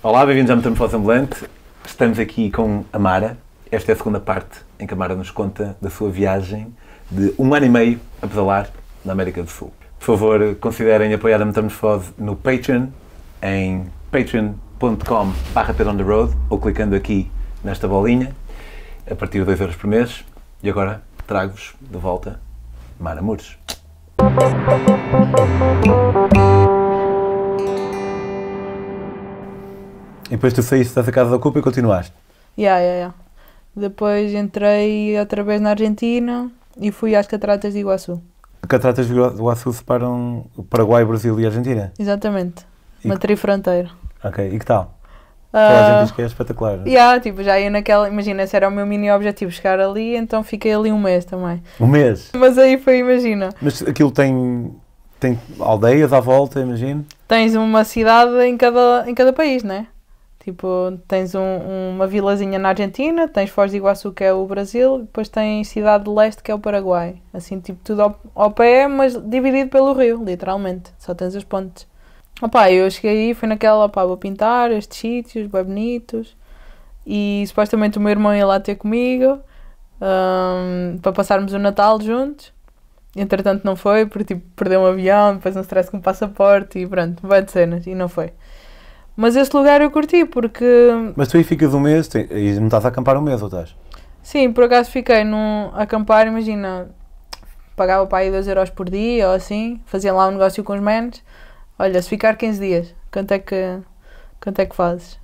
Olá, bem-vindos à Metamorfose Ambulante. Estamos aqui com a Mara. Esta é a segunda parte em que a Mara nos conta da sua viagem de um ano e meio a pedalar na América do Sul. Por favor, considerem apoiar a Metamorfose no Patreon, em patreon.com road ou clicando aqui nesta bolinha, a partir de 2 euros por mês. E agora trago-vos de volta Mara Mures. E depois tu saíste da casa da culpa e continuaste. Yeah, yeah, yeah. Depois entrei outra vez na Argentina e fui às Cataratas de Iguaçu. Cataratas de Iguaçu separam o Paraguai, Brasil e Argentina? Exatamente. E Uma trifronteira. Ok, e que tal? Toda a Ah, gente diz que é espetacular. yeah, tipo, já ia naquela. Imagina, esse era o meu mini objetivo, chegar ali, então fiquei ali um mês também. Um mês. Mas aí foi, imagina, Mas aquilo tem, tem aldeias à volta, imagino. tens uma cidade em cada, em cada país, né? Tipo, tens um- uma vilazinha na Argentina, tens Foz de Iguaçu, que é o Brasil, depois tens Cidade de Leste, que é o Paraguai. Assim, tipo, tudo ao, ao pé, mas dividido pelo rio, literalmente. Só tens as pontes. Opá, eu cheguei aí, fui naquela, opá, vou pintar estes sítios, bem bonitos. E supostamente o meu irmão ia lá ter comigo, ahm, para passarmos o Natal juntos. Entretanto não foi, porque tipo, perdeu um avião, depois um stress com o passaporte e pronto, vai de cenas, e não foi. Mas esse lugar eu curti, porque Mas tu aí ficas um mês tem- e não estás a acampar um mês, ou estás? Sim, por acaso fiquei num acampar, imagina, pagava para aí 2 euros por dia ou assim, fazia lá um negócio com os manos. Olha, se ficar 15 dias, quanto é que, quanto é que fazes?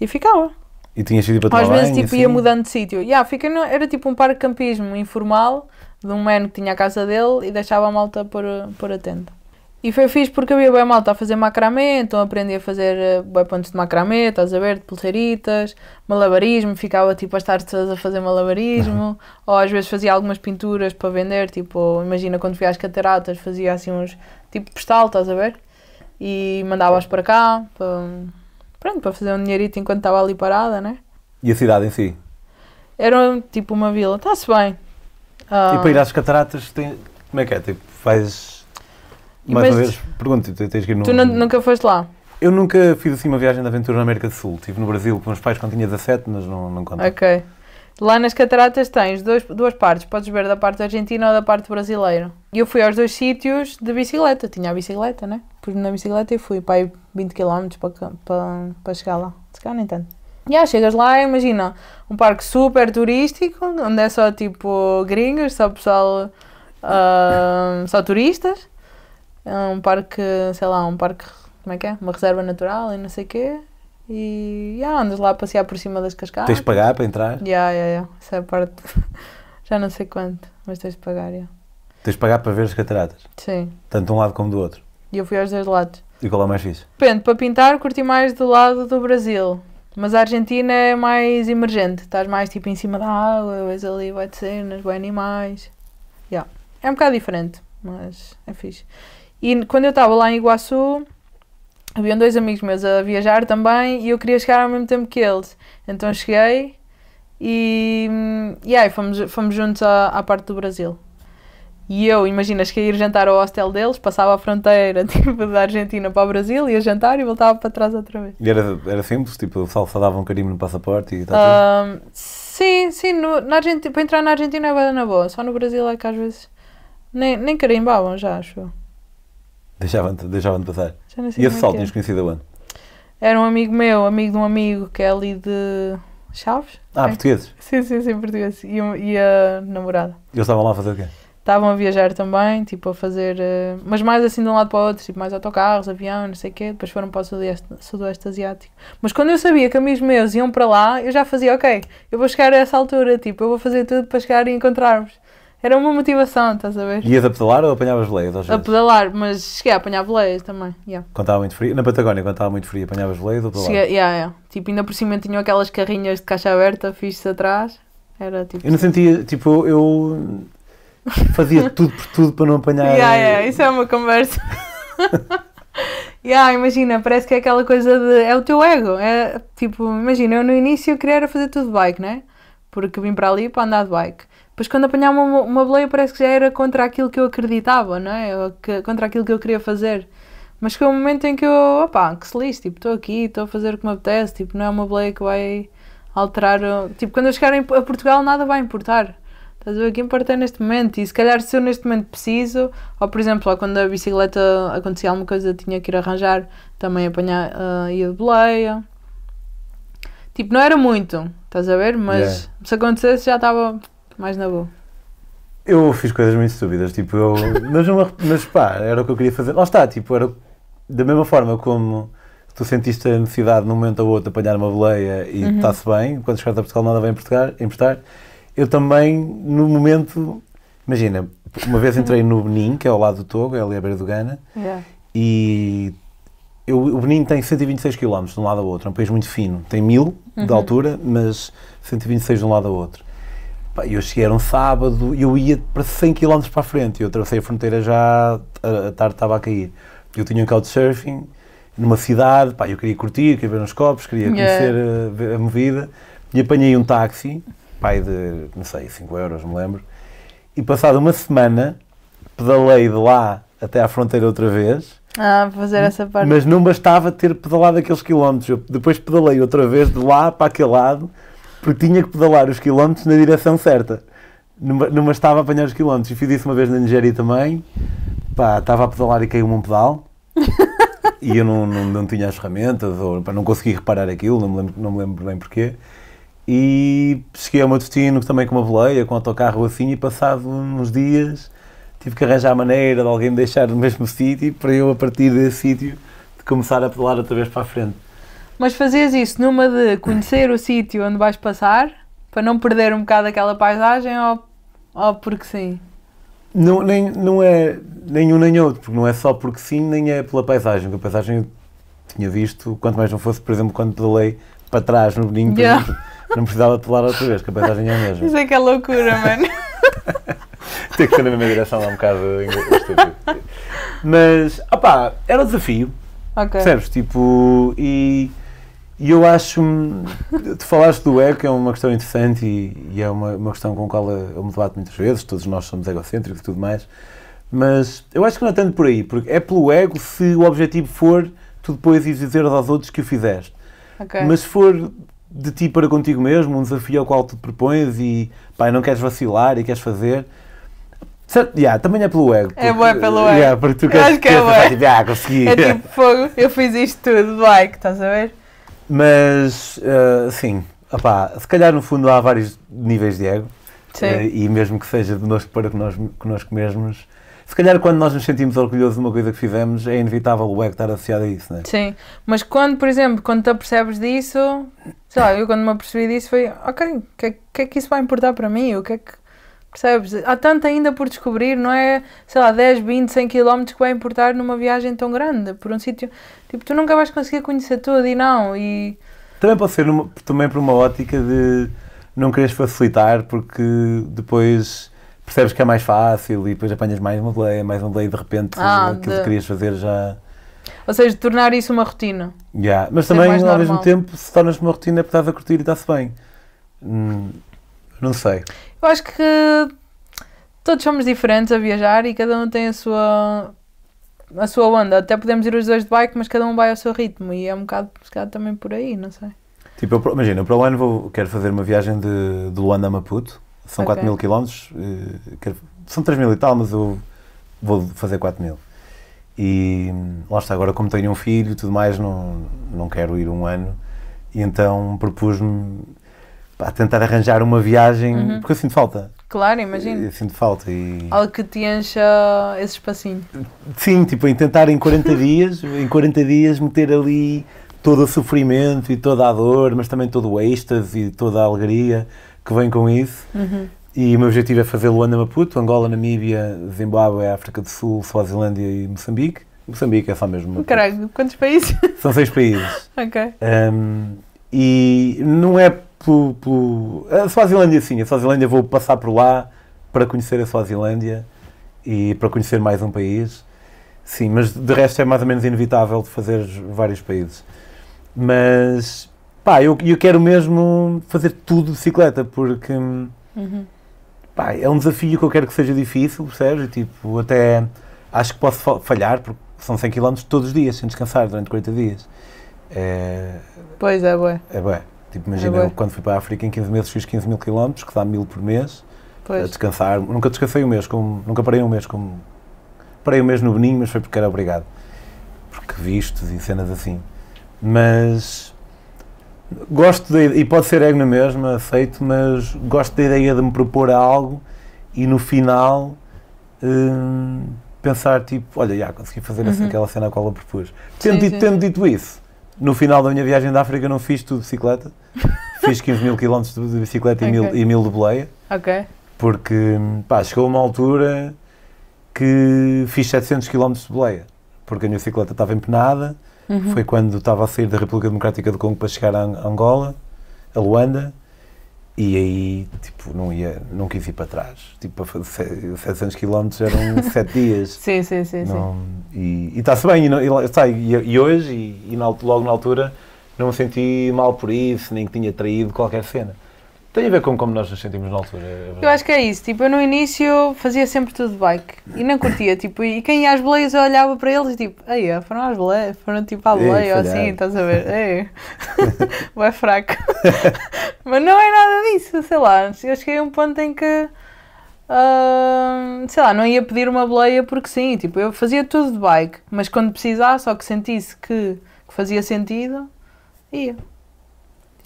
E ficava. E tinhas ido para tomar Às vezes banho, tipo, assim? ia mudando de sítio. Yeah, fiquei no- era tipo um parque de campismo informal de um mano que tinha a casa dele e deixava a malta pôr, pôr a tenda. E foi fixe porque havia bem malta a fazer macramê, então aprendi a fazer eh, bué pontos de macramê, estás a ver, de pulseiritas, malabarismo, ficava tipo as tardes todas a fazer malabarismo, ou às vezes fazia algumas pinturas para vender, tipo, imagina quando fui às cataratas fazia assim uns, tipo postal, estás a ver? E mandava-as para cá, para, pronto, para fazer um dinheirito enquanto estava ali parada, né? E a cidade em si? Era tipo uma vila, está-se bem. Ah, E para ir às cataratas, tem... como é que é? Tipo, fazes... Mais uma vez, pergunto, tu tens que ir no... Tu nu- nunca foste lá? Eu nunca fiz assim uma viagem de aventura na América do Sul. Estive no Brasil com os pais quando tinha 17, mas não, não conta. Ok. Lá nas cataratas tens dois, duas partes, podes ver da parte argentina ou da parte brasileira. E eu fui aos dois sítios de bicicleta, tinha a bicicleta, né? Pus-me na bicicleta e fui para aí 20 km para, para, para chegar lá. Se calhar nem tanto. E ah, chegas lá, imagina, um parque super turístico, onde é só tipo gringos, só pessoal, ah, só turistas. É um parque, sei lá, um parque, como é que é? Uma reserva natural e não sei o quê. E ah, andas lá a passear por cima das cascatas. Tens de pagar para entrar? Essa é a parte. Já não sei quanto, mas tens de pagar, ya. Tens de pagar para ver as cataratas. Sim. Tanto de um lado como do outro. E eu fui aos dois lados. E qual é mais fixe? Depende, para pintar curti mais do lado do Brasil. Mas a Argentina é mais emergente. Estás mais tipo em cima da água, vês ali vai de cenas, vai animais. Ya. É um bocado diferente, mas é fixe. E quando eu estava lá em Iguaçu, haviam dois amigos meus a viajar também e eu queria chegar ao mesmo tempo que eles. Então cheguei e, e aí fomos, fomos juntos à, à parte do Brasil. E eu, imagina, cheguei a ir jantar ao hostel deles, passava a fronteira tipo, da Argentina para o Brasil, ia jantar e voltava para trás outra vez. E era, era simples? Tipo, só só dava um carimbo no passaporte e está Ahm, sim, sim, no, na Argentina, para entrar na Argentina é bem na boa, só no Brasil é que às vezes nem, nem carimbavam já, acho? Deixavam-te deixavam passar. Já não sei E esse é que é. tinhas conhecido aonde? Era um amigo meu, amigo de um amigo que é ali de Chaves? Ah, É. portugueses. Sim, sim, sim, português. E, e a namorada. Eles estavam lá a fazer o quê? Estavam a viajar também, tipo a fazer, eh, mas mais assim de um lado para o outro, tipo mais autocarros, avião, não sei o quê, depois foram para o sudoeste, sudoeste asiático. Mas quando eu sabia que amigos meus iam para lá, eu já fazia, ok, eu vou chegar a essa altura, tipo, eu vou fazer tudo para chegar e encontrar-vos. Era uma motivação, estás a ver? Ias a pedalar ou apanhavas veleias às A vezes? pedalar, mas cheguei a apanhar boleias também, yeah. Quando estava muito frio? Na Patagónia, quando estava muito frio, apanhavas veleias ou pedalava? Cheguei, yeah, yeah. Tipo, ainda por cima tinham aquelas carrinhas de caixa aberta, fixe atrás, era tipo... Eu não sentia, tipo, eu fazia tudo por tudo para não apanhar... Yeah, yeah, isso é uma conversa. yeah, imagina, parece que é aquela coisa de. É o teu ego. É tipo, imagina, eu no início queria era fazer tudo de bike, né? Porque vim para ali para andar de bike. Depois, quando apanhava uma, uma boleia, parece que já era contra aquilo que eu acreditava, não é? Ou que- contra aquilo que eu queria fazer. Mas chegou um momento em que eu, opá, que se lixe, tipo, estou aqui, estou a fazer o que me apetece, tipo, não é uma boleia que vai alterar. o- Tipo, quando eu chegar a Portugal, nada vai importar. Estás a ver? O que importa é neste momento. E se calhar, se eu neste momento preciso, ou por exemplo, quando a bicicleta acontecia alguma coisa, tinha que ir arranjar, também apanhar, ah, ia de boleia. Tipo, não era muito, estás a ver? Mas Yeah. se acontecesse, já estava mais na boa. Eu fiz coisas muito estúpidas, tipo, eu. Mas, arrep- mas pá, era o que eu queria fazer. Lá está, tipo, era da mesma forma como tu sentiste a necessidade num momento ou outro de apanhar uma boleia e Uhum. está-se bem, quando chegaste a Portugal nada vai emprestar, emprestar. Eu também, no momento. Imagina, uma vez entrei no Benin, que é ao lado do Togo, é ali à beira do Ghana, Yeah. e eu, o Benin tem 126 km de um lado ao outro, é um país muito fino, tem 1000 de Uhum. altura, mas 126 de um lado ao outro. Eu cheguei, era um sábado, e eu ia para 100 km para a frente, eu atravessei a fronteira já, a, a tarde estava a cair. Eu tinha um couchsurfing numa cidade, pá, eu queria curtir, queria ver uns copos, queria Yeah. conhecer a, ver a movida, e apanhei um táxi, pai de, não sei, 5 euros, me lembro, e passada uma semana, pedalei de lá até à fronteira outra vez, Ah, fazer essa parte. mas não bastava ter pedalado aqueles quilómetros. Eu depois pedalei outra vez de lá para aquele lado, porque tinha que pedalar os quilómetros na direção certa. Não, ba- não bastava apanhar os quilómetros. E fiz isso uma vez na Nigéria também. Pá, estava a pedalar e caiu-me um pedal. e eu não, não, não tinha as ferramentas, ou pá, não consegui reparar aquilo, não me lembro, não me lembro bem porquê. E cheguei ao meu destino também com uma boleia, com um autocarro assim, e passado uns dias tive que arranjar a maneira de alguém me deixar no mesmo sítio para eu, a partir desse sítio, de começar a pedalar outra vez para a frente. Mas fazias isso numa de conhecer o sítio onde vais passar, para não perder um bocado aquela paisagem, ou, ou porque sim? Não, nem, não é nem um nem outro, porque não é só porque sim, nem é pela paisagem. porque A paisagem eu tinha visto, quanto mais não fosse, por exemplo, quando pedalei para trás no Beninho, Yeah. não precisava pedalar outra vez, que a paisagem é a mesma. Isso é que é loucura, mano. Tem que ser na mesma direção, é um bocado estúpido. Mas, opá, era um desafio, ok. percebes? Tipo, e, e eu acho. Tu falaste do ego, que é uma questão interessante e, e é uma, uma questão com a qual eu me debato muitas vezes, todos nós somos egocêntricos e tudo mais, mas eu acho que não é tanto por aí, porque é pelo ego se o objetivo for tu depois ires dizer aos outros que o fizeste. ok. Mas se for de ti para contigo mesmo, um desafio ao qual tu te propões e pá, não queres vacilar e queres fazer. Certo, yeah, também é pelo ego. É porque- bué pelo ego. Yeah, porque tu queres, acho que é queres pensar, tipo, ah, consegui. É tipo fogo, eu fiz isto tudo, like, estás a ver? Mas, ah, sim, opá, se calhar no fundo há vários níveis de ego. Eh, e mesmo que seja de nós para connosco, connosco mesmos. Se calhar quando nós nos sentimos orgulhosos de uma coisa que fizemos, é inevitável o ego estar associado a isso, não é? Sim, mas quando, por exemplo, quando te apercebes disso, sei lá, eu quando me apercebi disso foi, ok, o que, é- que é que isso vai importar para mim? O que é que, percebes? Há tanto ainda por descobrir, não é, sei lá, 10, 20, 100 km que vai importar numa viagem tão grande, por um sítio, tipo, tu nunca vais conseguir conhecer tudo e não, e Também pode ser numa- também por uma ótica de não quereres facilitar porque depois percebes que é mais fácil e depois apanhas mais uma boleia, mais uma boleia e de repente Ah, aquilo de- que querias fazer já. ou seja, tornar isso uma rotina. já. Mas também ao mesmo normal. tempo se tornas uma rotina é porque estás a curtir e está-se bem. Hum, não sei. Eu acho que todos somos diferentes a viajar e cada um tem a sua a sua onda. Até podemos ir os dois de bike, mas cada um vai ao seu ritmo e é um bocado, se calhar, também por aí, não sei. Tipo, eu, imagina, eu para o ano vou, quero fazer uma viagem de, de Luanda a Maputo, são Ok. 4 mil quilómetros, eh, são 3 mil e tal, mas eu vou fazer 4 mil. E hum, lá está, agora como tenho um filho e tudo mais, não, não quero ir um ano, e então propus-me pá, tentar arranjar uma viagem, Uhum. porque eu sinto falta. Claro, imagino. Eu sinto falta e... Algo que te encha esse espacinho. Sim, tipo, em tentar em 40 dias, em 40 dias meter ali todo o sofrimento e toda a dor, mas também todo o êxtase e toda a alegria que vem com isso. Uhum. E o meu objetivo é fazer Luanda Maputo, Angola, Namíbia, Zimbábue, África do Sul, Suazilândia e Moçambique. Moçambique é só mesmo. Maputo. Caralho, quantos países? São seis países. ok. Um, e não é pelo, pelo- A Suazilândia, sim. A Suazilândia vou passar por lá para conhecer a Suazilândia e para conhecer mais um país. Sim, mas de resto é mais ou menos inevitável de fazer vários países. Mas, pá, eu, eu quero mesmo fazer tudo de bicicleta porque, Uhum. pá, é um desafio que eu quero que seja difícil, percebes? E, tipo, até acho que posso fa- falhar porque são 100 km todos os dias, sem descansar, durante 40 dias. É, Pois é, bué. é bué. Tipo, imagina, bué. eu quando fui para a África, em 15 meses fiz 15 mil km, que dá 1000 por mês, a Pois. descansar. Nunca descansei um mês, como, nunca parei um mês, como... Parei um mês no Beninho, mas foi porque era obrigado. Porque vistos e cenas assim. Mas... Gosto da e pode ser ego na mesma, aceito, mas gosto da ideia de me propor a algo e no final hum, pensar tipo, olha, já consegui fazer Uhum. aquela cena a qual eu propus. Tendo, Sim, dito, sim. tendo dito isso, no final da minha viagem da África não fiz tudo de bicicleta, fiz 15 mil quilómetros de bicicleta e, mil, e mil de boleia, Ok. porque pá, chegou uma altura que fiz 700 quilómetros de boleia, porque a minha bicicleta estava empenada, Uhum. foi quando estava a sair da República Democrática do Congo para chegar a Ang- Angola, a Luanda, e aí, tipo, não ia, não quis ir para trás. Tipo, a fazer 700 km eram 7 dias. Sim, sim, sim, sim. Não- e e está-se bem, e, não- e, está, e, e hoje, e, e na logo na altura, não me senti mal por isso, nem que tinha traído qualquer cena. Tem a ver com como nós nos sentimos na altura. é. Eu acho que é isso. Tipo, eu no início fazia sempre tudo de bike e não curtia. Tipo, e quem ia às boleias eu olhava para eles e tipo, aí, ó, foram às boleias, foram tipo à Ei, boleia ou assim, estás a ver? Ei, é fraco. Mas não é nada disso, sei lá. Eu cheguei a um ponto em que, ah, sei lá, não ia pedir uma boleia porque sim. Tipo, eu fazia tudo de bike, mas quando precisasse ou que sentisse que, que fazia sentido, ia.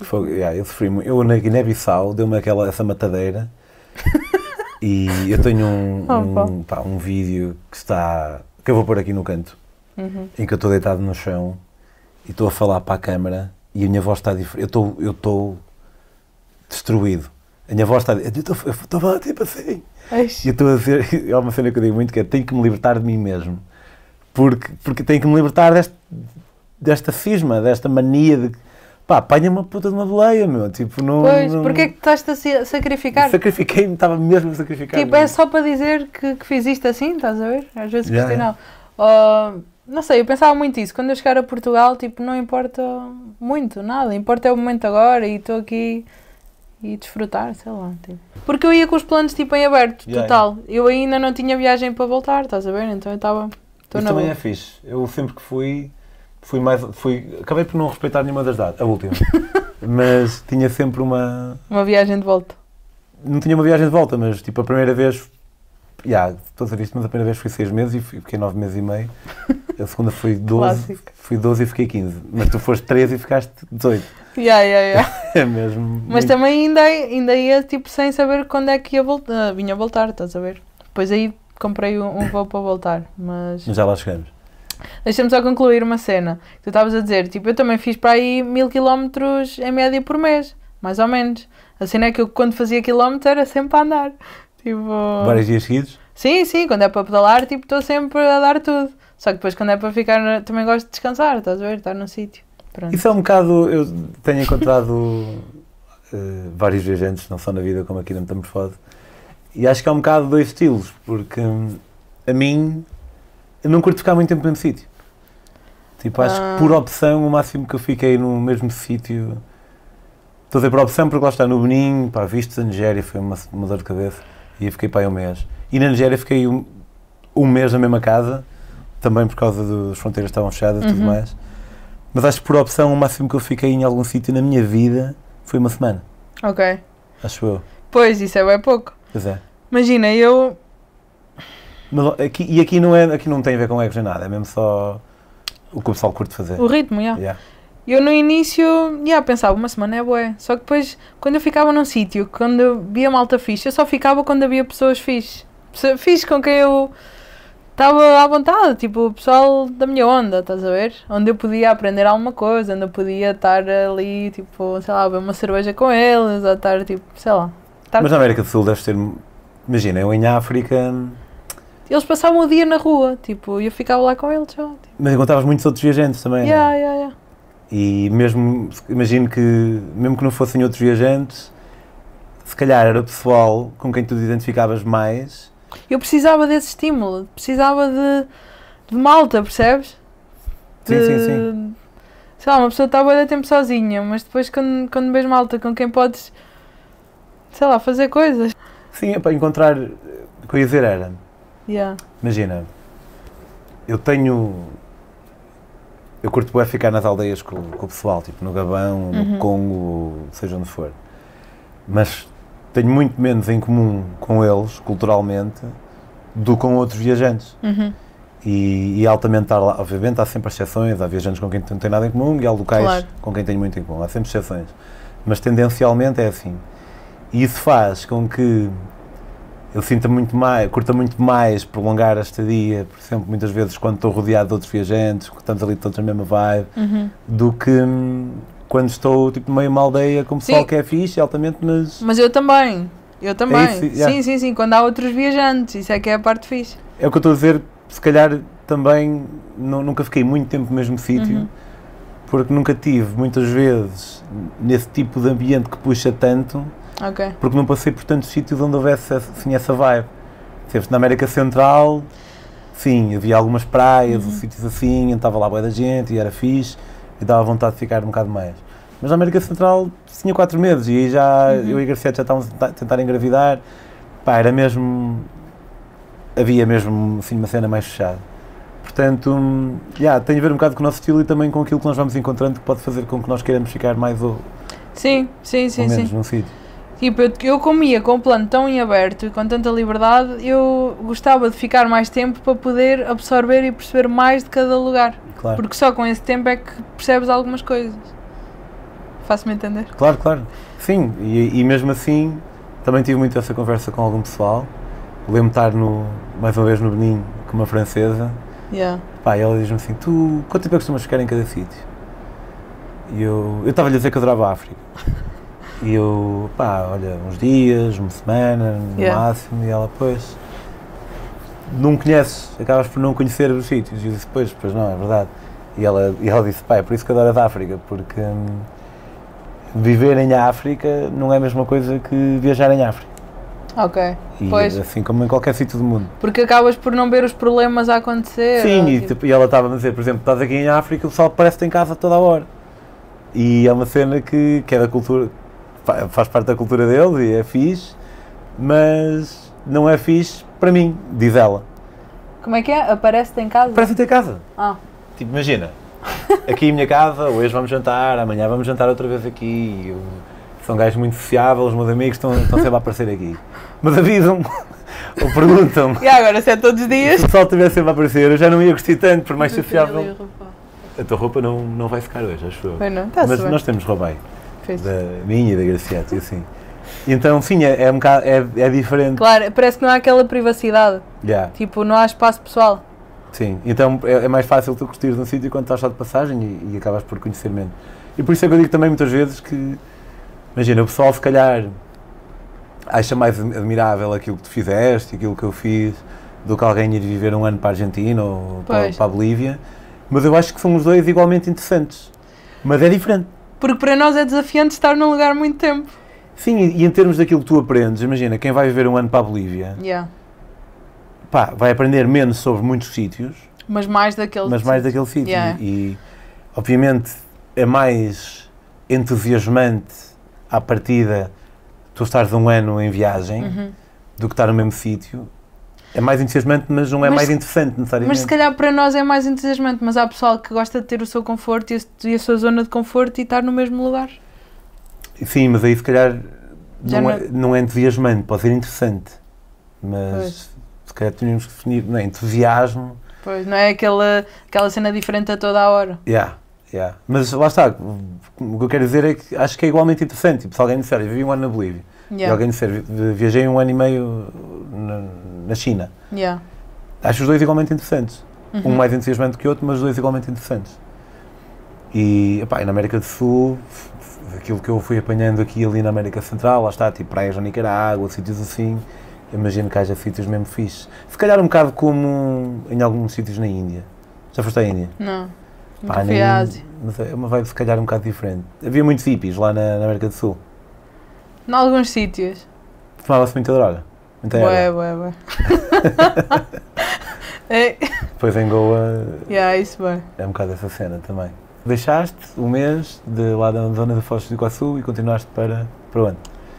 Foi, yeah, eu sofri muito. Eu na Guiné-Bissau deu-me aquela, essa matadeira e eu tenho um, Opa. um, pá, um vídeo que está. que eu vou pôr aqui no canto, Uhum. em que eu estou deitado no chão e estou a falar para a câmara e a minha voz está diferente. Eu estou, eu estou destruído. A minha voz está. Eu estou eu estou a falar tipo assim. Ai, E eu estou a dizer. É uma cena que eu digo muito que é: tenho que me libertar de mim mesmo. Porque, porque tenho que me libertar deste, desta cisma, desta mania de. Pá, apanha uma puta de uma boleia, meu. Tipo, não. Pois, não, porque é que estás-te a sacrificar? Sacrifiquei-me, estava mesmo a sacrificar. Tipo, é só para dizer que, que fiz isto assim, estás a ver? Às vezes Já, questionava. Ou, não sei, eu pensava muito isso. Quando eu chegar a Portugal, tipo, não importa muito, nada. Importa é o momento agora e estou aqui e desfrutar, sei lá. Tipo. Porque eu ia com os planos tipo em aberto, Já, total. Eu ainda não tinha viagem para voltar, estás a ver? Então eu estava. Isso também boa. é fixe. Eu sempre que fui, fui mais. Fui, acabei por não respeitar nenhuma das datas, a última. mas tinha sempre uma. Uma viagem de volta. Não tinha uma viagem de volta, mas tipo, a primeira vez. Já, estou a dizer isto, mas a primeira vez fui seis meses e fiquei nove meses e meio. A segunda foi 12, Clássico. fui 12 e fiquei 15. Mas tu foste 13 e ficaste 18. Yeah, yeah, yeah. É mesmo. Mas muito- também ainda, ainda ia tipo sem saber quando é que ia voltar, vinha voltar, estás a ver? Depois aí comprei um, um voo para voltar, mas Mas já lá chegamos. Deixa-me só concluir uma cena. Tu estavas a dizer, tipo, eu também fiz para aí mil quilómetros em média por mês, mais ou menos. A cena é que eu quando fazia quilómetros era sempre a andar. Tipo, Vários dias seguidos. sim, sim, quando é para pedalar, tipo, estou sempre a dar tudo. Só que depois quando é para ficar, também gosto de descansar, estás a ver? Estar no sítio. Pronto. Isso é um bocado. Eu tenho encontrado eh, vários viajantes, não só na vida como aqui na Metamorfose, e acho que é um bocado dois estilos, porque hum, a mim. Eu não curto ficar muito tempo no mesmo sítio. Tipo, acho Ah. que por opção, o máximo que eu fiquei no mesmo sítio. Estou a dizer por opção porque lá está no Benin, pá, visto a Nigéria, foi uma, uma dor de cabeça, e eu fiquei para aí um mês. E na Nigéria fiquei um, um mês na mesma casa, também por causa das fronteiras estavam fechadas e tudo Uhum. mais. Mas acho que por opção, o máximo que eu fiquei em algum sítio na minha vida foi uma semana, Ok. acho eu. Pois, isso é bem pouco. Pois é. Imagina, eu aqui, e aqui não, é, aqui não tem a ver com egos nem nada, é mesmo só o que o pessoal curte fazer. O ritmo, já. Yeah. Eu no início, já pensava, uma semana é bué. Só que depois, quando eu ficava num sítio, quando via malta fixe, eu só ficava quando havia pessoas fixe. Pessoa- Fixe com quem eu estava à vontade, tipo, o pessoal da minha onda, estás a ver? Onde eu podia aprender alguma coisa, onde eu podia estar ali, tipo, sei lá, beber uma cerveja com eles, ou estar, tipo, sei lá. estar- Mas na América do Sul deve ser. Imagina, eu em África. Eles passavam o dia na rua, tipo, e eu ficava lá com eles só. Tipo, Mas encontravas muitos outros viajantes também. não é? yeah, yeah, yeah. E mesmo, imagino que, mesmo que não fossem outros viajantes, se calhar era o pessoal com quem tu te identificavas mais. Eu precisava desse estímulo, precisava de, de malta, percebes? Sim, de- sim, sim. Sei lá, uma pessoa está a tempo sozinha, mas depois quando, quando vês malta com quem podes, sei lá, fazer coisas. Sim, é para encontrar. O que eu ia dizer era. Yeah. Imagina, eu tenho. Eu curto bem ficar nas aldeias com, com o pessoal, tipo no Gabão, Uhum. no Congo, seja onde for. Mas tenho muito menos em comum com eles, culturalmente, do que com outros viajantes. Uhum. E, e altamente, há lá- obviamente, há sempre exceções, há viajantes com quem não tem nada em comum e há locais Claro. com quem tenho muito em comum, há sempre exceções. Mas tendencialmente é assim. E isso faz com que eu sinta muito mais, curta muito mais prolongar a estadia, por exemplo, muitas vezes quando estou rodeado de outros viajantes, que estamos ali todos na mesma vibe, Uhum. do que hum, quando estou tipo meio uma aldeia com pessoal Sim. que é fixe, altamente, mas Mas eu também. Eu também. isso, yeah. Sim, sim, sim. Quando há outros viajantes, isso é que é a parte fixe. é o que eu estou a dizer, se calhar também nu- nunca fiquei muito tempo no mesmo sítio, Uhum. porque nunca tive muitas vezes nesse tipo de ambiente que puxa tanto, Ok. porque não passei por tantos sítios onde houvesse assim, essa vibe. Sempre na América Central, sim, havia algumas praias, Uhum. sítios assim, onde estava lá boa da gente e era fixe e dava vontade de ficar um bocado mais. Mas na América Central tinha quatro meses e aí já Uhum. eu e a Garcia já estávamos a tentar- tentar engravidar. Pá, era mesmo. Havia mesmo assim, uma cena mais fechada. Portanto, hum, yeah, tem a ver um bocado com o nosso estilo e também com aquilo que nós vamos encontrando que pode fazer com que nós queiramos ficar mais ou, Sim, sim, sim, ou menos sim. num sítio. Tipo, eu, eu comia com o plano tão em aberto e com tanta liberdade, eu gostava de ficar mais tempo para poder absorver e perceber mais de cada lugar. Claro. Porque só com esse tempo é que percebes algumas coisas. Faço-me entender? Claro, claro. Sim, e, e mesmo assim também tive muito essa conversa com algum pessoal. Lembro-me estar no, mais uma vez no Benin com uma francesa. Yeah. Pá, e ela diz-me assim: Tu quanto tempo é que costumas ficar em cada sítio? E eu eu estava-lhe a dizer que eu adorava a África. E eu, pá, olha, uns dias, uma semana, no Yeah. máximo. E ela, pois, não conheces, acabas por não conhecer os sítios. E eu disse: Pois, pois não, é verdade. E ela, e ela disse: Pá, é por isso que adoras a África, porque hum, viver em África não é a mesma coisa que viajar em África. Ok. E Pois. assim como em qualquer sítio do mundo. Porque acabas por não ver os problemas a acontecer. Sim, e, tipo- tipo, e ela estava a dizer, por exemplo, estás aqui em África, o pessoal parece que tem casa toda a hora. E é uma cena que, que é da cultura, faz parte da cultura deles e é fixe, mas não é fixe para mim, diz ela. Como é que é? Aparece-te em casa? Parece ter casa. Ah, Tipo, imagina, aqui em minha casa, hoje vamos jantar, amanhã vamos jantar outra vez aqui. Eu, são gajos muito sociáveis, os meus amigos estão, estão sempre a aparecer aqui. Mas avisam-me, ou perguntam-me. e agora se é todos os dias? Se o pessoal estivesse sempre a aparecer, eu já não ia gostar tanto, por mais sociável. A tua roupa não, não vai secar hoje, acho eu. Não, está-se Mas bem. nós temos roupa aí, Da minha e da Graciete, e assim. Então, sim, é, é um bocado, é, é diferente. Claro, parece que não há aquela privacidade. Yeah, Tipo, não há espaço pessoal. sim. Então é, é mais fácil tu curtires um sítio quando estás só de passagem e, e acabas por conhecer menos. E por isso é que eu digo também muitas vezes que, imagina, o pessoal se calhar acha mais admirável aquilo que tu fizeste, aquilo que eu fiz, do que alguém ir viver um ano para a Argentina ou para, para a Bolívia. Mas eu acho que são os dois igualmente interessantes. Mas é diferente. Porque para nós é desafiante estar num lugar muito tempo. Sim, e em termos daquilo que tu aprendes, imagina, quem vai viver um ano para a Bolívia, Yeah. pá, vai aprender menos sobre muitos sítios, Mas mais daquele. mas mais daquele sítio. Yeah. E, e, obviamente, é mais entusiasmante à partida tu estares um ano em viagem Uhum. do que estar no mesmo sítio. É mais entusiasmante, mas não é Mas mais interessante necessariamente. Mas se calhar para nós é mais entusiasmante, mas há pessoal que gosta de ter o seu conforto e a, sua zona de conforto e estar no mesmo lugar. Sim, mas aí se calhar não, não- é, não é entusiasmante, pode ser interessante. Mas Pois. se calhar tínhamos que definir, não é? Entusiasmo. Pois, não é aquela, aquela cena diferente a toda a hora. Yeah, yeah. Mas lá está, o que eu quero dizer é que acho que é igualmente interessante. Tipo, se alguém disser, eu vivi um ano na Bolívia, e Yeah. alguém disser, "Vi- viajei um ano e meio na, na China, Yeah. acho os dois igualmente interessantes. Um Uhum. mais entusiasmante que o outro, mas os dois igualmente interessantes. E, epá, e na América do Sul, aquilo que eu fui apanhando aqui e ali na América Central, lá está, tipo praias na Nicarágua, sítios assim, imagino que haja sítios mesmo fixes. Se calhar um bocado como em alguns sítios na Índia. Já foste à Índia? Não. Pá, Nunca fui à Ásia. Mas é uma vibe se calhar um bocado diferente. Havia muitos hippies lá na, na América do Sul. Em alguns sítios. Fumava-se muita droga. Muita Bué, erva. bué, bué. é, Depois em Goa yeah, isso bem. é um bocado essa cena também. Deixaste um mês de lá da zona da Foz do Iguaçu e continuaste para, para onde?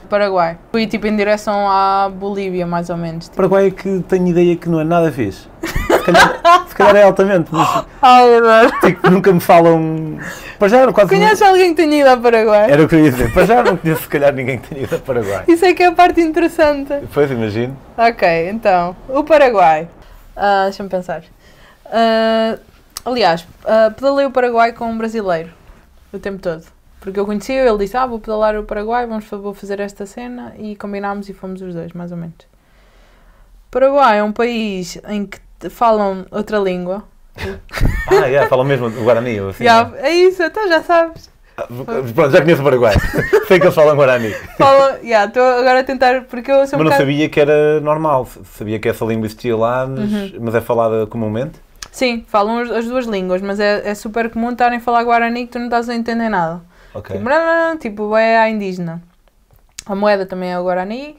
Paraguai. Fui tipo em direção à Bolívia, mais ou menos. Tipo, Paraguai é que tenho ideia que não é nada fixe. Se calhar, se calhar é altamente, mas Ai, adoro. tipo, nunca me falam. Para já, quase. Conheces alguém que tenha ido ao Paraguai? Era o que eu ia dizer. Para já não conheço, se calhar, ninguém que tenha ido ao Paraguai. Isso é que é a parte interessante. Pois, imagino. Ok, então, o Paraguai. Ah, Deixa-me pensar. Ah, aliás, ah, pedalei o Paraguai com um brasileiro o tempo todo. Porque eu conhecia, ele disse: Ah, vou pedalar o Paraguai, vamos, vou fazer esta cena. E combinámos e fomos os dois, mais ou menos. Paraguai é um país em que falam outra língua. Ah, yeah, falam mesmo o Guarani. Ou assim, Já, né? é isso, então já sabes. Ah, Pronto, já conheço o Paraguai. Sei que eles falam Guarani. Falam, já, estou agora a tentar, porque eu sou um Mas não bocado... sabia que era normal. Sabia que essa língua existia lá, mas, Uhum. mas é falada comumente. Sim, falam as- as duas línguas, mas é, é super comum estarem a falar Guarani que tu não estás a entender nada. Tipo, tipo, é a indígena. A moeda também é o Guarani.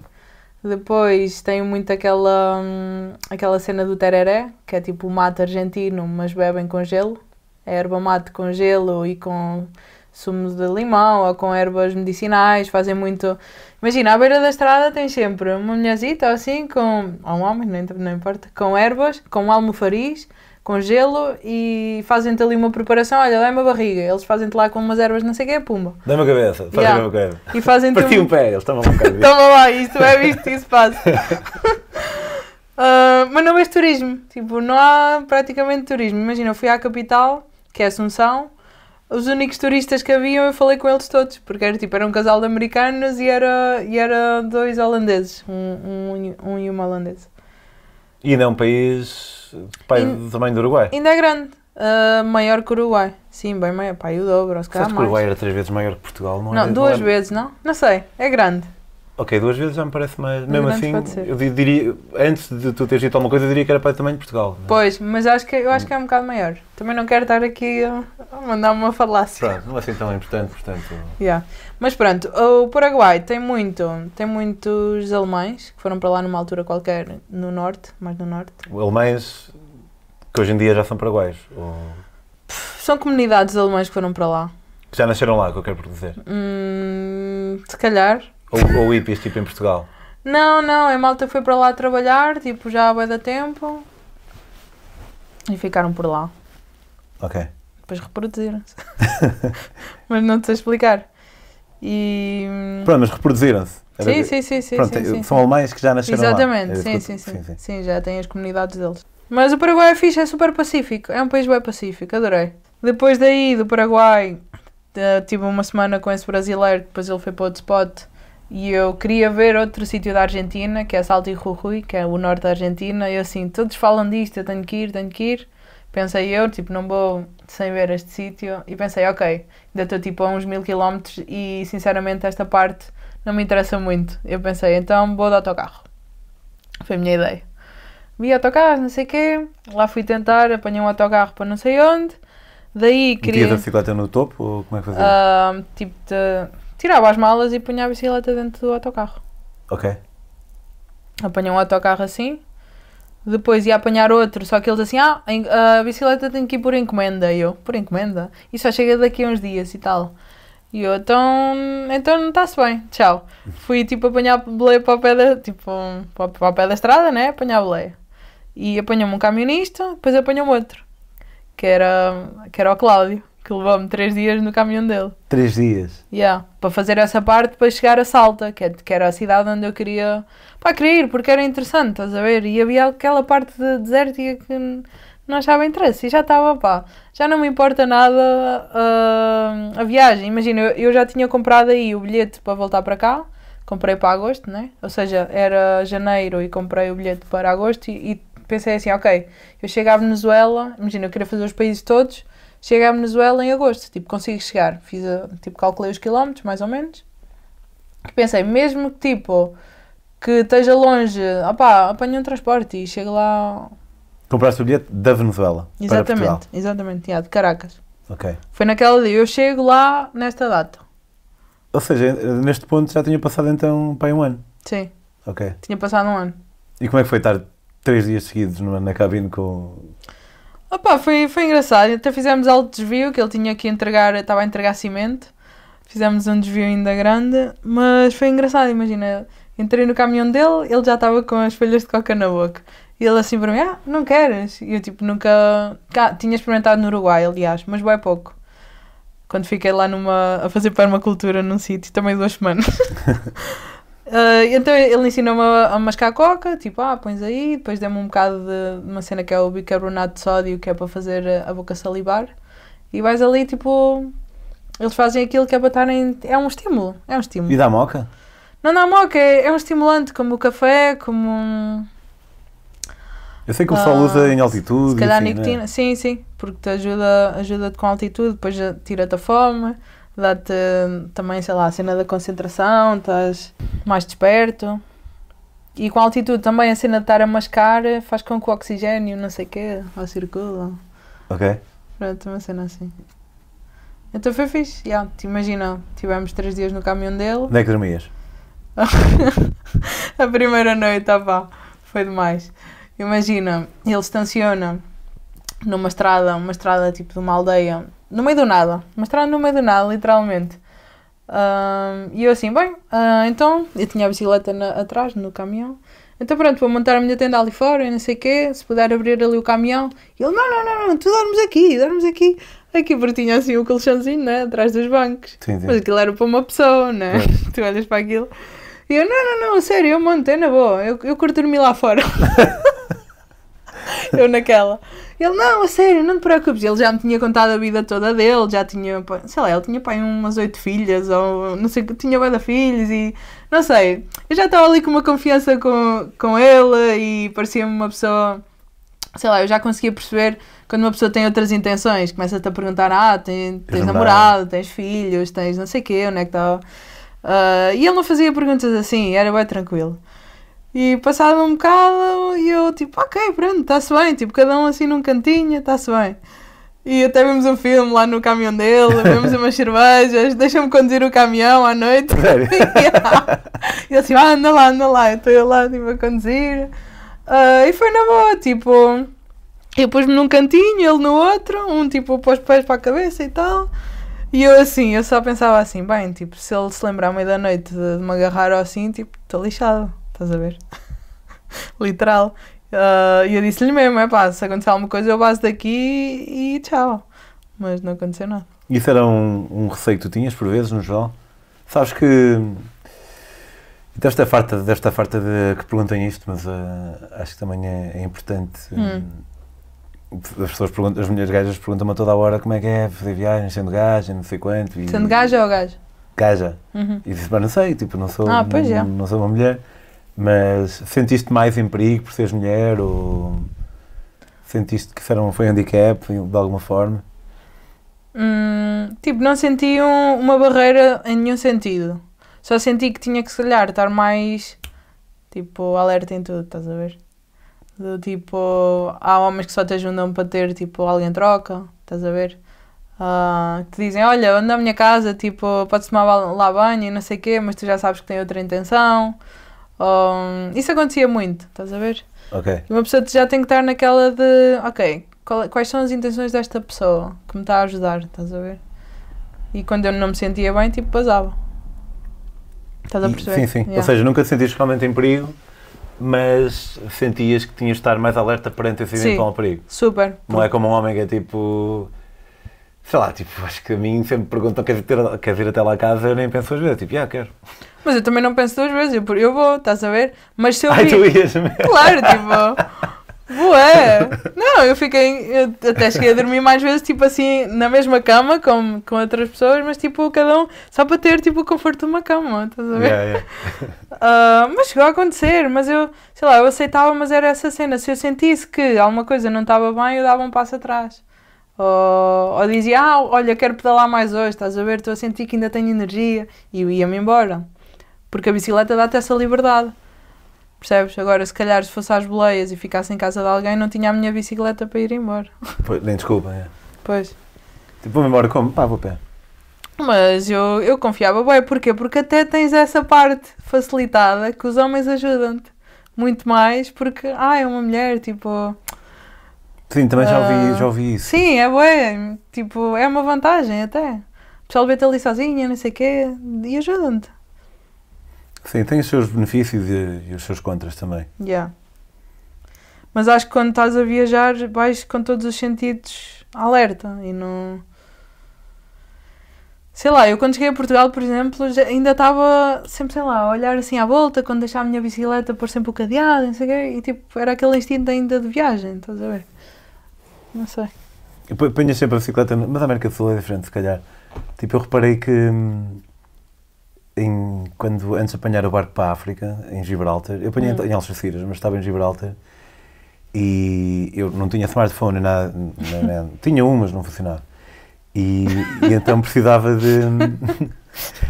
Depois tem muito aquela, hum, aquela cena do tereré, que é tipo o mate argentino, mas bebem com gelo. É erva mate com gelo e com sumo de limão ou com ervas medicinais. Fazem muito. Imagina, à beira da estrada tem sempre uma mulherzita assim, com. ou um homem, não importa, com ervas, com almofariz, com gelo e fazem-te ali uma preparação. Olha, dá-me a barriga. Eles fazem-te lá com umas ervas, não sei o quê, pumba. Dá-me a cabeça. Faz Yeah. a mesma coisa. E fazem-te Parti um- pé, eles estavam um bocado. Toma lá, isto é visto, isso passa. Ah, mas não vês turismo, tipo, não há praticamente turismo. Imagina, eu fui à capital, que é Assunção, os únicos turistas que haviam, eu falei com eles todos, porque era tipo, era um casal de americanos e era, e era dois holandeses, um, um, um e uma holandesa. E ainda é um país pai, In- do tamanho do Uruguai. Ainda é grande, ah, maior que o Uruguai. Sim, bem maior, e o dobro, se calhar que o Uruguai mais. era três vezes maior que Portugal, não, Não, era? duas era- vezes, não? Não sei, é grande. Ok, duas vezes já me parece mais. Mas Mesmo assim, eu di- diria. Antes de tu teres dito alguma coisa, eu diria que era para o tamanho de Portugal. não é? Pois, mas acho que, eu acho que é um bocado maior. Também não quero estar aqui a, a mandar uma falácia. Pronto, não é assim tão importante, portanto. Yeah. Mas pronto, o Paraguai tem muito, tem muitos alemães que foram para lá numa altura qualquer no norte, mais no norte. Alemães que hoje em dia já são paraguaios. Ou São comunidades alemãs que foram para lá. que já nasceram lá, que eu quero dizer. Hum, se calhar. Ou, ou hippies, tipo em Portugal. Não, não, a malta foi para lá trabalhar, tipo, já há bué da tempo. E ficaram por lá. Ok. Depois reproduziram-se. Mas não te sei explicar. E. Pronto, mas reproduziram-se. Era- Sim, sim, sim, sim. Pronto, sim, sim, são alemães que já nasceram lá. Exatamente, Era sim, sim, sim, sim. já tem as comunidades deles. Mas o Paraguai é fixe, é super pacífico. É um país bem pacífico, adorei. Depois daí, do Paraguai, eh, tive uma semana com esse brasileiro, depois ele foi para outro spot. E eu queria ver outro sítio da Argentina, que é Salto e Jujuy, que é o norte da Argentina. E eu assim, todos falam disto, eu tenho que ir, tenho que ir. Pensei eu, tipo, não vou sem ver este sítio. E pensei, ok, ainda estou tipo a uns mil quilómetros e sinceramente esta parte não me interessa muito. Eu pensei, então vou de autocarro. Foi a minha ideia. Vi autocarros, não sei o quê. Lá fui tentar, apanhei um autocarro para não sei onde. Daí queria. a bicicleta no topo ou como é que fazia? ah, tipo, de- tirava as malas e punha a bicicleta dentro do autocarro. ok. Apanhei um autocarro assim. Depois ia apanhar outro, só que eles assim, ah, a bicicleta tem que ir por encomenda. E eu, por encomenda? E só chega daqui a uns dias e tal. E eu, então, então não está-se bem, tchau. Fui tipo apanhar boleia para o pé da, tipo, para o pé da estrada, né? Apanhar boleia. E apanhou-me um camionista, depois apanhou-me outro. Que era, que era o Cláudio, que levou-me três dias no caminhão dele. Três dias. Yeah, para fazer essa parte para chegar a Salta, que, é- que era a cidade onde eu queria, pá, queria ir, porque era interessante, estás a ver? E havia aquela parte de desértica que não achava interesse e já estava, pá, já não me importa nada ah, a viagem. Imagina, eu, eu já tinha comprado aí o bilhete para voltar para cá, comprei para agosto, né? Ou seja, era janeiro e comprei o bilhete para agosto e, e pensei assim, ok, eu chego à Venezuela, imagina, eu queria fazer os países todos, chego à Venezuela em agosto, tipo, consigo chegar. Fiz, a- tipo, calculei os quilómetros, mais ou menos. E pensei, mesmo que, tipo, que esteja longe, opá, apanho um transporte e chego lá. Compraste o bilhete da Venezuela. Exatamente, exatamente, yeah, de Caracas. Ok. Foi naquela dia, eu chego lá nesta data. Ou seja, neste ponto já tinha passado então para um ano. Sim, Ok. tinha passado um ano. E como é que foi estar três dias seguidos na cabine com. Opá, foi, foi engraçado. Até fizemos alto desvio, que ele tinha que entregar, estava a entregar cimento. Fizemos um desvio ainda grande, mas foi engraçado, imagina. Entrei no caminhão dele, ele já estava com as folhas de coca na boca. E ele assim para mim, ah, não queres? E eu tipo, nunca. Cá, tinha experimentado no Uruguai, aliás, mas bem pouco. Quando fiquei lá numa, a fazer permacultura num sítio, também duas semanas. Uh, então ele ensinou-me a, a mascar coca, tipo, ah, pões aí, depois deu-me um bocado de uma cena que é o bicarbonato de sódio, que é para fazer a, a boca salivar, e vais ali, tipo, eles fazem aquilo que é para estarem, é um estímulo, é um estímulo. E dá moca? Não dá moca, é, é um estimulante, como o café, como um, Eu sei que o pessoal Ah, usa em altitude. se calhar assim, nicotina, né? sim, sim, porque te ajuda, ajuda-te com altitude, depois tira-te a fome, dá-te também, sei lá, a cena da concentração, estás mais desperto. E com altitude também a cena de estar a mascar faz com que o oxigênio, não sei o quê, lá circula. Ok. Pronto, uma cena assim. Então foi fixe, yeah, te imagina, tivemos três dias no caminhão dele. Onde é que dormias? a primeira noite, ah pá, foi demais. Imagina, ele estaciona numa estrada, uma estrada tipo de uma aldeia, no meio do nada, uma estrada no meio do nada, literalmente. E eu assim, bem, ah, então, eu tinha a bicicleta na- atrás, no caminhão, então pronto, vou montar a minha tenda ali fora, e não sei o quê, se puder abrir ali o caminhão. E ele, não, não, não, não, tu dormes aqui, dormes aqui. Aqui porque tinha assim o colchãozinho, né, atrás dos bancos. Sim, sim. Mas aquilo era para uma pessoa, né? tu olhas para aquilo. E eu, não, não, não, sério, eu monto, é na boa, eu, eu curto dormir lá fora. eu naquela. Ele, não, a sério, não te preocupes. Ele já me tinha contado a vida toda dele, já tinha, sei lá, ele tinha pai umas oito filhas, ou não sei, tinha de filhos e não sei. Eu já estava ali com uma confiança com, com ele e parecia-me uma pessoa, sei lá, eu já conseguia perceber quando uma pessoa tem outras intenções, começa-te a perguntar, ah, tem, tens namorado? namorado, tens filhos, tens não sei o quê, onde é que está. Ah, e ele não fazia perguntas assim, era bem tranquilo. E passado um bocado, e eu tipo, ok, pronto, está-se bem, tipo, cada um assim num cantinho, está-se bem. E até vimos um filme lá no caminhão dele, vimos umas cervejas, deixa-me conduzir o caminhão à noite. E ele assim, ah, anda lá, anda lá, eu estou eu lá tipo, a conduzir. Ah, e foi na boa, tipo, eu pus-me num cantinho, ele no outro, um tipo pôs pés para a cabeça e tal. E eu assim, eu só pensava assim, bem, tipo, se ele se lembrar à meia da noite de, de me agarrar ou assim, tipo, estou lixado, estás a ver? Literal. Ah, E eu disse-lhe mesmo, é pá, se acontecer alguma coisa eu baso daqui e tchau. Mas não aconteceu nada. Isso era um, um receio que tu tinhas, por vezes, no geral? Sabes que. Desta farta, desta farta de que perguntem isto, mas ah, acho que também é, é importante. Hum. As pessoas perguntam, as mulheres gajas perguntam-me a toda a hora como é que é fazer viagens sendo gaja, não sei quanto. E, Sendo gaja ou gajo? Gaja. Uhum. E disse, mas não sei, tipo, não sou, Ah, pois é. não, não sou uma mulher, mas sentiste mais em perigo por seres mulher ou sentiste que isso um, foi um handicap de alguma forma? Hum, tipo, não senti um- uma barreira em nenhum sentido. Só senti que tinha que, se calhar, estar mais, tipo, alerta em tudo, estás a ver? Do tipo, há homens que só te ajudam para ter, tipo, alguém troca, estás a ver? Ah, que dizem, olha, anda à minha casa, tipo, podes tomar lá banho e não sei o quê, mas tu já sabes que tem outra intenção. Isso acontecia muito, estás a ver? Ok. Uma pessoa já tem que estar naquela de, ok, qual- quais são as intenções desta pessoa que me está a ajudar, estás a ver? E quando eu não me sentia bem, tipo, basava. Estás a perceber? Sim, sim. Yeah. Ou seja, nunca te sentiste realmente em perigo, mas sentias que tinhas de estar mais alerta perante esse eventual perigo. Super. Não é como um homem que é tipo. Sei lá, tipo, acho que a mim sempre perguntam queres, ter, queres ir até lá a casa, eu nem penso duas vezes, tipo, ah, quero. Mas eu também não penso duas vezes, eu, eu vou, estás a ver? Mas se eu Ai, vi... tu ias mesmo. Claro, tipo... Bué! Não, eu fiquei... Eu até cheguei a dormir mais vezes, tipo assim, na mesma cama com, com outras pessoas, mas tipo, cada um... Só para ter, tipo, o conforto de uma cama, estás a ver? Yeah, yeah. Ah, mas chegou a acontecer, mas eu, sei lá, eu aceitava, mas era essa cena. Se eu sentisse que alguma coisa não estava bem, eu dava um passo atrás. Ou, ou dizia, ah, olha, quero pedalar mais hoje, estás a ver? Estou a sentir que ainda tenho energia. E eu ia-me embora. Porque a bicicleta dá-te essa liberdade. Percebes? Agora, se calhar, se fosse às boleias e ficasse em casa de alguém, não tinha a minha bicicleta para ir embora. Pois, nem desculpa, é. Pois. Tipo, vou-me embora como? Pá, vou a pé. Mas eu, eu confiava bem, porquê? Porque até tens essa parte facilitada que os homens ajudam-te muito mais, porque, ah, é uma mulher, tipo, Sim, também já ouvi, Ah, já ouvi isso. sim, é bué, tipo, é uma vantagem até. O pessoal vê-te ali sozinha, não sei o quê, e ajudam-te. Sim, tem os seus benefícios e, e os seus contras também. Yeah. Mas acho que quando estás a viajar vais com todos os sentidos alerta e não. Sei lá, eu quando cheguei a Portugal, por exemplo, já- ainda estava sempre, sei lá, a olhar assim à volta, quando deixava a minha bicicleta, pôr sempre o cadeado, não sei o quê, e tipo, era aquele instinto ainda de viagem, estás a ver? Não sei. Eu po- ponho sempre a bicicleta, mas a América do Sul é diferente, se calhar. Tipo, eu reparei que hum, em, quando antes de apanhar o barco para a África, em Gibraltar, eu apanhei Hum. em Algeciras, mas estava em Gibraltar e eu não tinha smartphone, nem nada, nem- tinha um, mas não funcionava. E, e então precisava de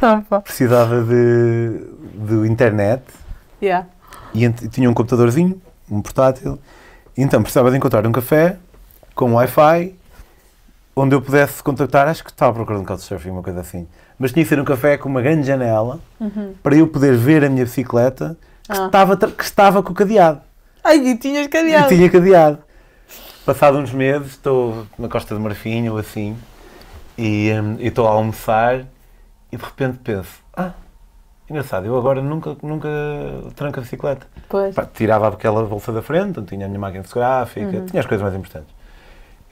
Ah, pá. precisava de, de internet Yeah. e tinha um computadorzinho, um portátil, então precisava de encontrar um café com Wi-Fi onde eu pudesse contactar, acho que estava procurando um couchsurfing, uma coisa assim. Mas tinha que ser um café com uma grande janela Uhum. para eu poder ver a minha bicicleta que, Ah. estava, que estava com o cadeado. Ai, e tinhas E cadeado. tinha cadeado. Passado uns meses, estou na Costa de Marfim ou assim, e e estou a almoçar e de repente penso, ah, engraçado, eu agora nunca, nunca tranco a bicicleta. Pois. Pá, tirava aquela bolsa da frente, onde tinha a minha máquina fotográfica, Uhum. tinha as coisas mais importantes.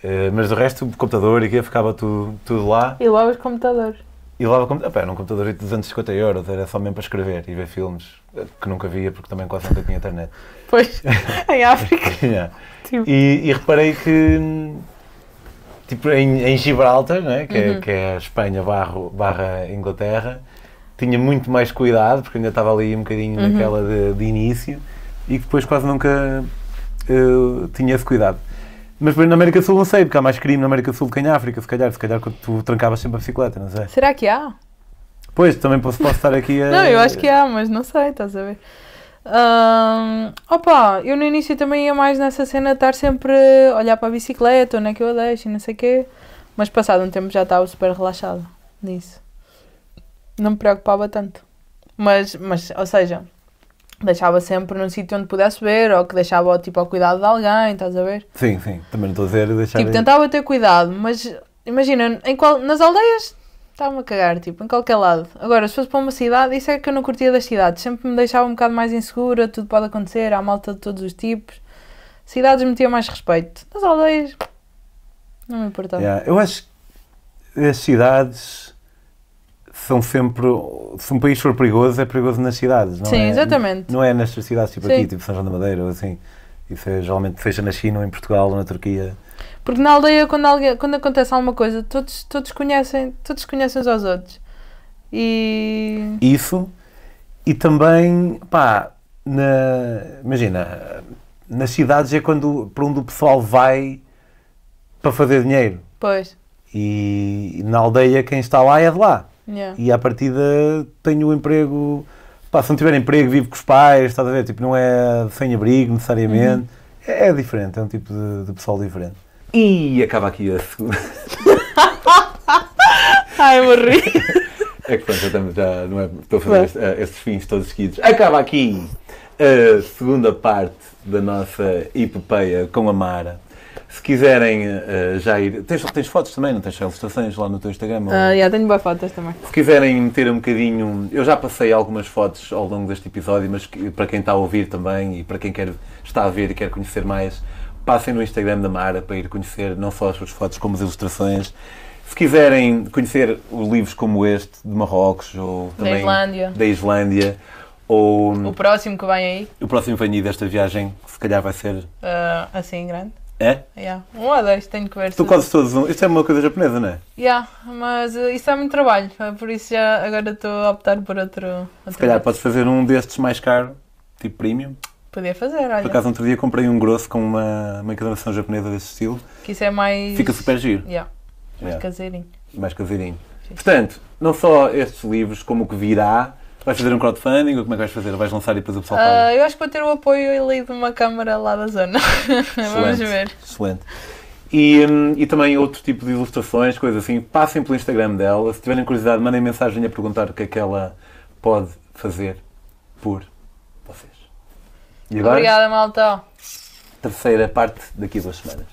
Eh, mas o resto, o computador e aqui ficava tudo, tudo lá. E lá os computadores. E levava com- epá, era um computador de 250 euros, era só mesmo para escrever e ver filmes, eh, que nunca via porque também quase nunca tinha internet. Pois. em África. Yeah. Tipo. E, e reparei que, tipo, em, em Gibraltar, né, que, é, Uhum. que é a Espanha barro, barra Inglaterra, tinha muito mais cuidado, porque ainda estava ali um bocadinho Uhum. naquela de, de início, e que depois quase nunca eh, tinha esse cuidado. Mas na América do Sul não sei, porque há mais crime na América do Sul do que em África, se calhar, se calhar quando tu trancavas sempre a bicicleta, não sei. Será que há? Pois, também posso, posso estar aqui a... Não, eu acho que há, mas não sei, estás a ver? Ahm, opa, eu no início também ia mais nessa cena de estar sempre a olhar para a bicicleta, onde é que eu a deixo e não sei o quê. Mas passado um tempo já estava super relaxado nisso. Não me preocupava tanto. Mas, mas ou seja, deixava sempre num sítio onde pudesse ver, ou que deixava tipo ao cuidado de alguém, estás a ver? Sim, sim, também não estou a dizer deixar... Tipo, tentava ter cuidado, mas imagina, em qual, nas aldeias estava-me a cagar, tipo, em qualquer lado. Agora, se fosse para uma cidade, isso é que eu não curtia das cidades. Sempre me deixava um bocado mais insegura, tudo pode acontecer, há malta de todos os tipos. Cidades metia mais respeito. Nas aldeias, não me importava. Yeah, Eu acho que as cidades são sempre. Se um país for perigoso, é perigoso nas cidades, não Sim, é? exatamente. Não é nestas cidades tipo Sim. aqui, tipo São João da Madeira ou assim. Isso é geralmente seja na China ou em Portugal ou na Turquia. Porque na aldeia, quando, alguém, quando acontece alguma coisa, todos, todos, conhecem, todos conhecem uns aos outros. E. Isso e também, pá, na, imagina, nas cidades é quando para onde o pessoal vai para fazer dinheiro. Pois. E na aldeia quem está lá é de lá. Yeah. e à partida tenho o emprego. Pá, se não tiver emprego, vivo com os pais, estás a ver? Tipo, não é sem abrigo necessariamente. É, é diferente, é um tipo de, de pessoal diferente. E acaba aqui a segunda. Ai, morri. É que pronto, já estamos, já não é, estou a fazer este- eh, estes fins todos seguidos. Acaba aqui a segunda parte da nossa epopeia com a Mara. Se quiserem eh, já ir. Tens, tens fotos também, não tens só ilustrações lá no teu Instagram? ou- Ah, já tenho boas fotos também. Se quiserem meter um bocadinho. Eu já passei algumas fotos ao longo deste episódio, mas que- para quem está a ouvir também e para quem quer, está a ver e quer conhecer mais, passem no Instagram da Mara para ir conhecer não só as suas fotos como as ilustrações. Se quiserem conhecer os livros como este, de Marrocos ou Da também Islândia. da Islândia, ou O próximo que vem aí, o próximo venho aí desta viagem, que se calhar vai ser. ah, assim, grande. É? Yeah. Um ou dois, tenho que ver Estou se... quase todos. um- Isto é uma coisa japonesa, não é? Yeah, mas uh, isso é muito trabalho, uh, por isso já agora estou a optar por outro. outro Se calhar método. podes fazer um destes mais caro, tipo premium. Podia fazer, olha. Por acaso, outro dia comprei um grosso com uma, uma encadernação japonesa desse estilo. Que isso é mais. Fica super giro. Yeah, mais Yeah. caseirinho. Mais caseirinho. Portanto, não só estes livros, como o que virá. Vais fazer um crowdfunding ou como é que vais fazer? Vais lançar e depois o pessoal paga? Ah, eu acho que vou ter o apoio ali de uma câmara lá da zona. Vamos ver. Excelente. E, hum, e também outro tipo de ilustrações, coisas assim. Passem pelo Instagram dela. Se tiverem curiosidade, mandem mensagem a perguntar o que é que ela pode fazer por vocês. E agora, Obrigada, malta. terceira parte daqui a duas semanas.